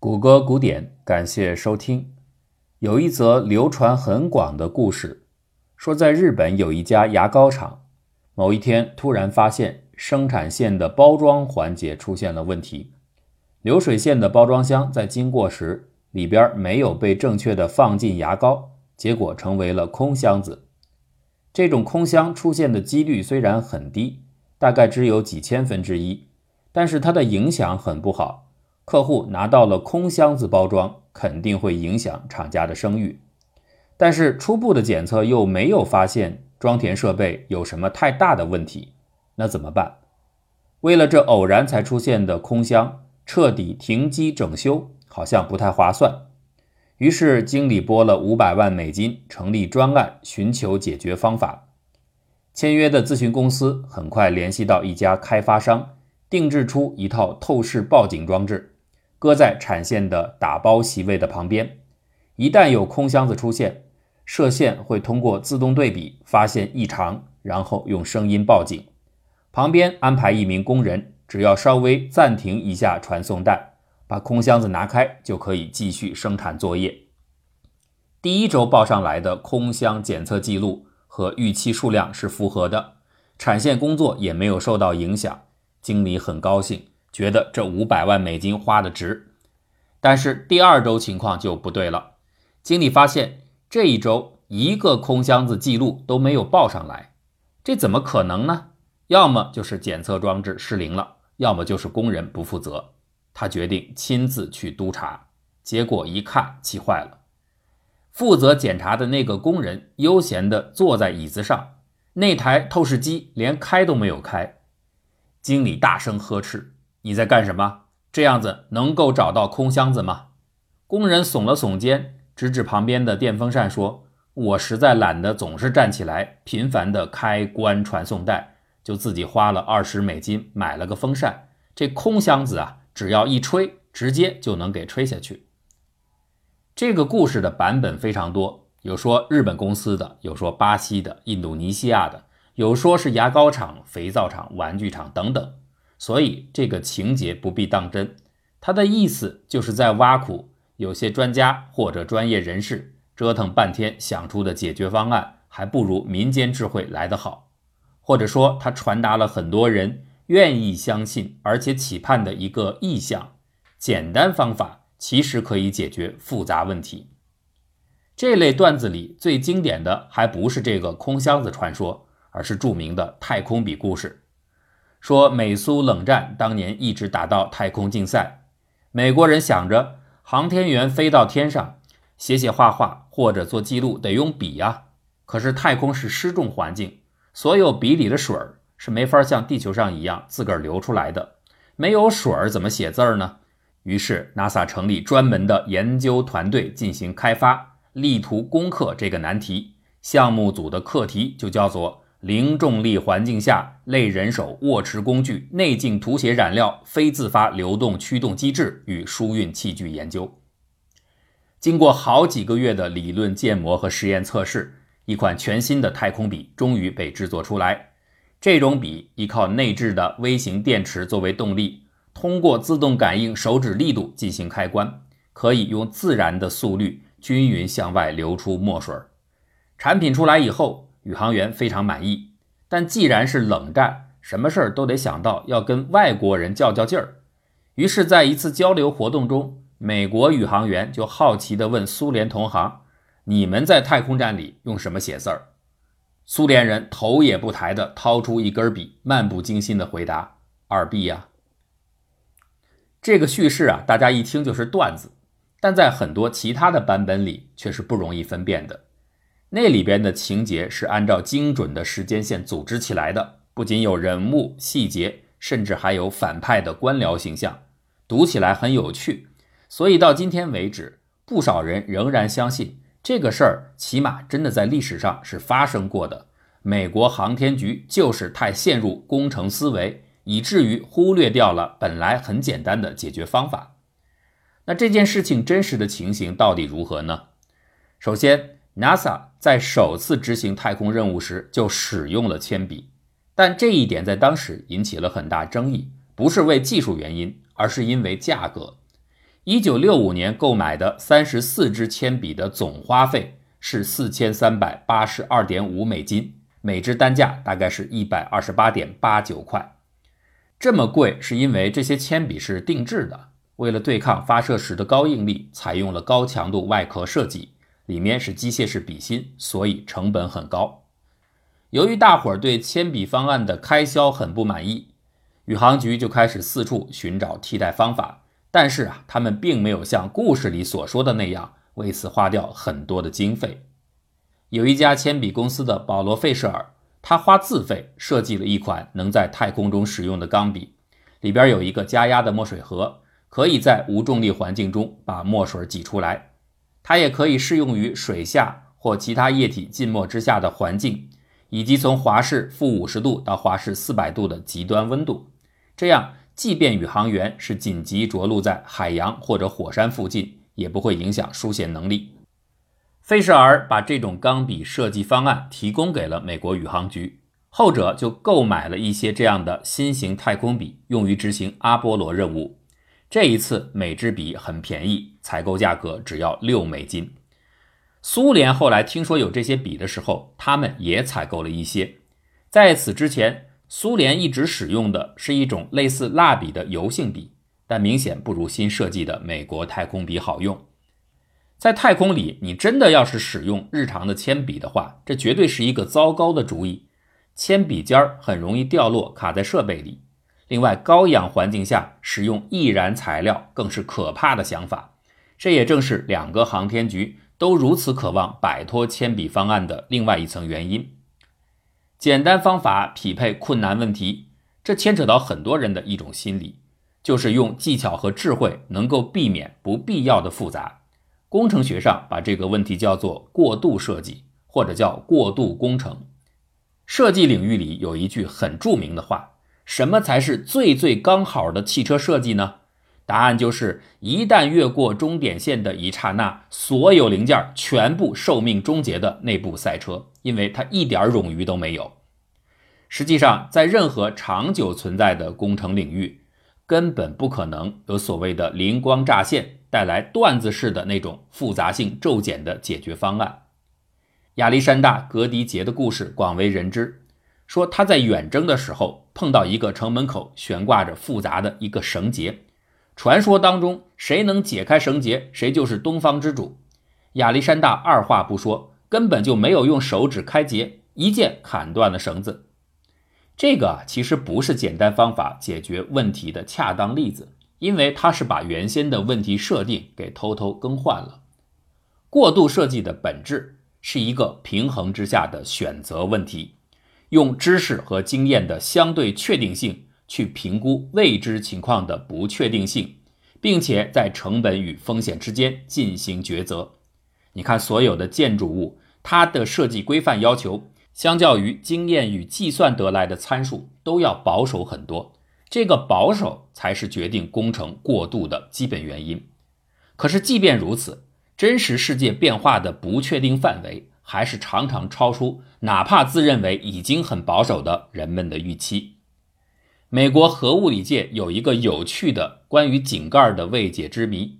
谷歌古典，感谢收听。有一则流传很广的故事，说在日本有一家牙膏厂，某一天突然发现生产线的包装环节出现了问题，流水线的包装箱在经过时里边没有被正确的放进牙膏，结果成为了空箱子。这种空箱出现的几率虽然很低，大概只有几千分之一，但是它的影响很不好。客户拿到了空箱子包装，肯定会影响厂家的声誉。但是初步的检测又没有发现装填设备有什么太大的问题，那怎么办？为了这偶然才出现的空箱彻底停机整修，好像不太划算。于是经理拨了五百万美金，成立专案，寻求解决方法。签约的咨询公司很快联系到一家开发商，定制出一套透视报警装置。搁在产线的打包席位的旁边，一旦有空箱子出现，射线会通过自动对比发现异常，然后用声音报警。旁边安排一名工人，只要稍微暂停一下传送带，把空箱子拿开，就可以继续生产作业。第一周报上来的空箱检测记录和预期数量是符合的，产线工作也没有受到影响，经理很高兴。觉得这五百万美金花的值，但是第二周情况就不对了。经理发现这一周一个空箱子记录都没有报上来，这怎么可能呢？要么就是检测装置失灵了，要么就是工人不负责。他决定亲自去督查，结果一看，气坏了。负责检查的那个工人悠闲地坐在椅子上，那台透视机连开都没有开。经理大声呵斥。你在干什么？这样子能够找到空箱子吗？工人耸了耸肩，指指旁边的电风扇说：“我实在懒得总是站起来频繁的开关传送带，就自己花了二十美金买了个风扇。这空箱子啊，只要一吹，直接就能给吹下去。”这个故事的版本非常多，有说日本公司的，有说巴西的、印度尼西亚的，有说是牙膏厂、肥皂厂、玩具厂等等。所以这个情节不必当真，他的意思就是在挖苦有些专家或者专业人士折腾半天想出的解决方案，还不如民间智慧来得好，或者说他传达了很多人愿意相信而且期盼的一个意向：简单方法其实可以解决复杂问题。这类段子里最经典的还不是这个空箱子传说，而是著名的太空笔故事。说美苏冷战当年一直打到太空竞赛，美国人想着航天员飞到天上写写画画或者做记录得用笔呀，可是太空是失重环境，所有笔里的水儿是没法像地球上一样自个儿流出来的，没有水儿怎么写字儿呢？于是 NASA 成立专门的研究团队进行开发，力图攻克这个难题。项目组的课题就叫做。零重力环境下，类人手握持工具、内径涂写染料、非自发流动驱动机制与输运器具研究。经过好几个月的理论建模和实验测试，一款全新的太空笔终于被制作出来。这种笔依靠内置的微型电池作为动力，通过自动感应手指力度进行开关，可以用自然的速率均匀向外流出墨水。产品出来以后。宇航员非常满意，但既然是冷战，什么事儿都得想到要跟外国人较较劲儿。于是，在一次交流活动中，美国宇航员就好奇地问苏联同行：“你们在太空站里用什么写字儿？”苏联人头也不抬地掏出一根笔，漫不经心地回答：“二 B 呀。”这个叙事啊，大家一听就是段子，但在很多其他的版本里却是不容易分辨的。那里边的情节是按照精准的时间线组织起来的，不仅有人物细节，甚至还有反派的官僚形象，读起来很有趣。所以到今天为止，不少人仍然相信这个事儿起码真的在历史上是发生过的。美国航天局就是太陷入工程思维，以至于忽略掉了本来很简单的解决方法。那这件事情真实的情形到底如何呢？首先。NASA 在首次执行太空任务时就使用了铅笔，但这一点在当时引起了很大争议，不是为技术原因，而是因为价格。一九六五年购买的三十四支铅笔的总花费是四千三百八十二点五美金，每支单价大概是一百二十八点八九块。这么贵是因为这些铅笔是定制的，为了对抗发射时的高应力，采用了高强度外壳设计，里面是机械式笔芯，所以成本很高。由于大伙儿对铅笔方案的开销很不满意，宇航局就开始四处寻找替代方法。但是啊，他们并没有像故事里所说的那样为此花掉很多的经费。有一家铅笔公司的保罗·费舍尔，他花自费设计了一款能在太空中使用的钢笔，里边有一个加压的墨水盒，可以在无重力环境中把墨水挤出来。它也可以适用于水下或其他液体浸没之下的环境，以及从华氏负五十度到华氏四百度的极端温度。这样。即便宇航员是紧急着陆在海洋或者火山附近，也不会影响书写能力。费舍尔把这种钢笔设计方案提供给了美国宇航局，后者就购买了一些这样的新型太空笔，用于执行阿波罗任务。这一次每支笔很便宜，采购价格只要六美金。苏联后来听说有这些笔的时候，他们也采购了一些。在此之前。苏联一直使用的是一种类似蜡笔的油性笔，但明显不如新设计的美国太空笔好用。在太空里，你真的要是使用日常的铅笔的话，这绝对是一个糟糕的主意。铅笔尖儿很容易掉落，卡在设备里。另外，高氧环境下使用易燃材料更是可怕的想法。这也正是两个航天局都如此渴望摆脱铅笔方案的另外一层原因。简单方法匹配困难问题，这牵扯到很多人的一种心理，就是用技巧和智慧能够避免不必要的复杂。工程学上把这个问题叫做过度设计，或者叫过度工程。设计领域里有一句很著名的话：什么才是最最刚好的汽车设计呢？答案就是一旦越过终点线的一刹那，所有零件全部寿命终结的那部赛车，因为它一点冗余都没有。实际上，在任何长久存在的工程领域，根本不可能有所谓的灵光乍现、带来段子式的那种复杂性骤减的解决方案。亚历山大·格迪杰的故事广为人知，说他在远征的时候碰到一个城门口悬挂着复杂的一个绳结。传说当中，谁能解开绳结，谁就是东方之主。亚历山大二话不说，根本就没有用手指开结，一剑砍断了绳子。这个其实不是简单方法解决问题的恰当例子，因为他是把原先的问题设定给偷偷更换了。过度设计的本质是一个平衡之下的选择问题，用知识和经验的相对确定性。去评估未知情况的不确定性，并且在成本与风险之间进行抉择。你看，所有的建筑物，它的设计规范要求，相较于经验与计算得来的参数，都要保守很多。这个保守才是决定工程过度的基本原因。可是，即便如此，真实世界变化的不确定范围，还是常常超出哪怕自认为已经很保守的人们的预期。美国核物理界有一个有趣的关于井盖的未解之谜。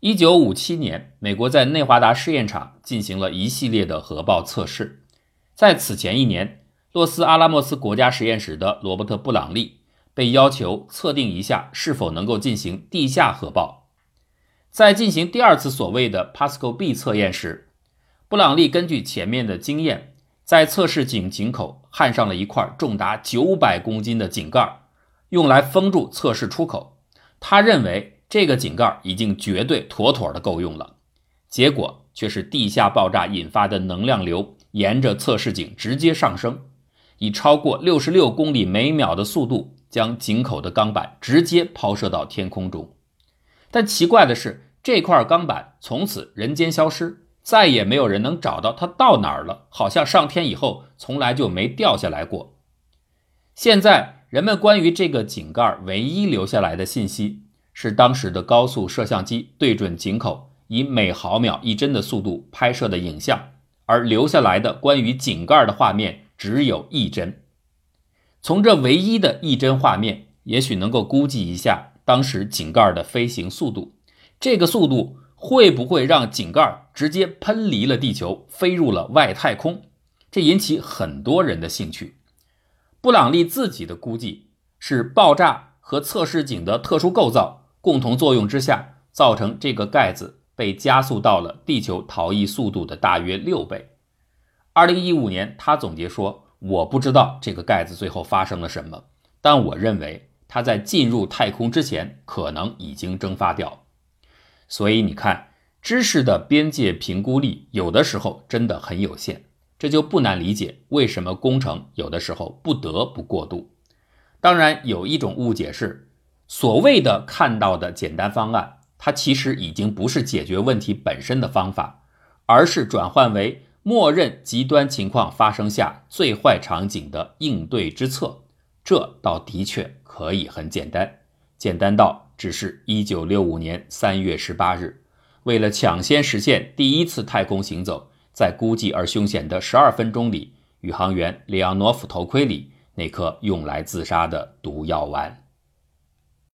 一九五七年，美国在内华达试验场进行了一系列的核爆测试。在此前一年，洛斯阿拉莫斯国家实验室的罗伯特·布朗利被要求测定一下是否能够进行地下核爆。在进行第二次所谓的 Pasco B 测验时，布朗利根据前面的经验。在测试井井口焊上了一块重达九百公斤的井盖，用来封住测试出口。他认为这个井盖已经绝对妥妥的够用了。结果却是地下爆炸引发的能量流沿着测试井直接上升，以超过六十六公里每秒的速度将井口的钢板直接抛射到天空中。但奇怪的是，这块钢板从此人间消失。再也没有人能找到它到哪儿了，好像上天以后从来就没掉下来过。现在人们关于这个井盖唯一留下来的信息是当时的高速摄像机对准井口，以每毫秒一帧的速度拍摄的影像，而留下来的关于井盖的画面只有一帧。从这唯一的一帧画面，也许能够估计一下当时井盖的飞行速度。这个速度会不会让井盖直接喷离了地球，飞入了外太空？这引起很多人的兴趣。布朗利自己的估计是，爆炸和测试井的特殊构造共同作用之下，造成这个盖子被加速到了地球逃逸速度的大约六倍。二零一五年，他总结说：“我不知道这个盖子最后发生了什么，但我认为它在进入太空之前可能已经蒸发掉。”所以你看，知识的边界评估力有的时候真的很有限。这就不难理解为什么工程有的时候不得不过度。当然，有一种误解是，所谓的看到的简单方案，它其实已经不是解决问题本身的方法，而是转换为默认极端情况发生下最坏场景的应对之策。这倒的确可以很简单，简单到只是一九六五年三月十八日，为了抢先实现第一次太空行走。在孤寂而凶险的十二分钟里，宇航员里昂诺夫头盔里那颗用来自杀的毒药丸。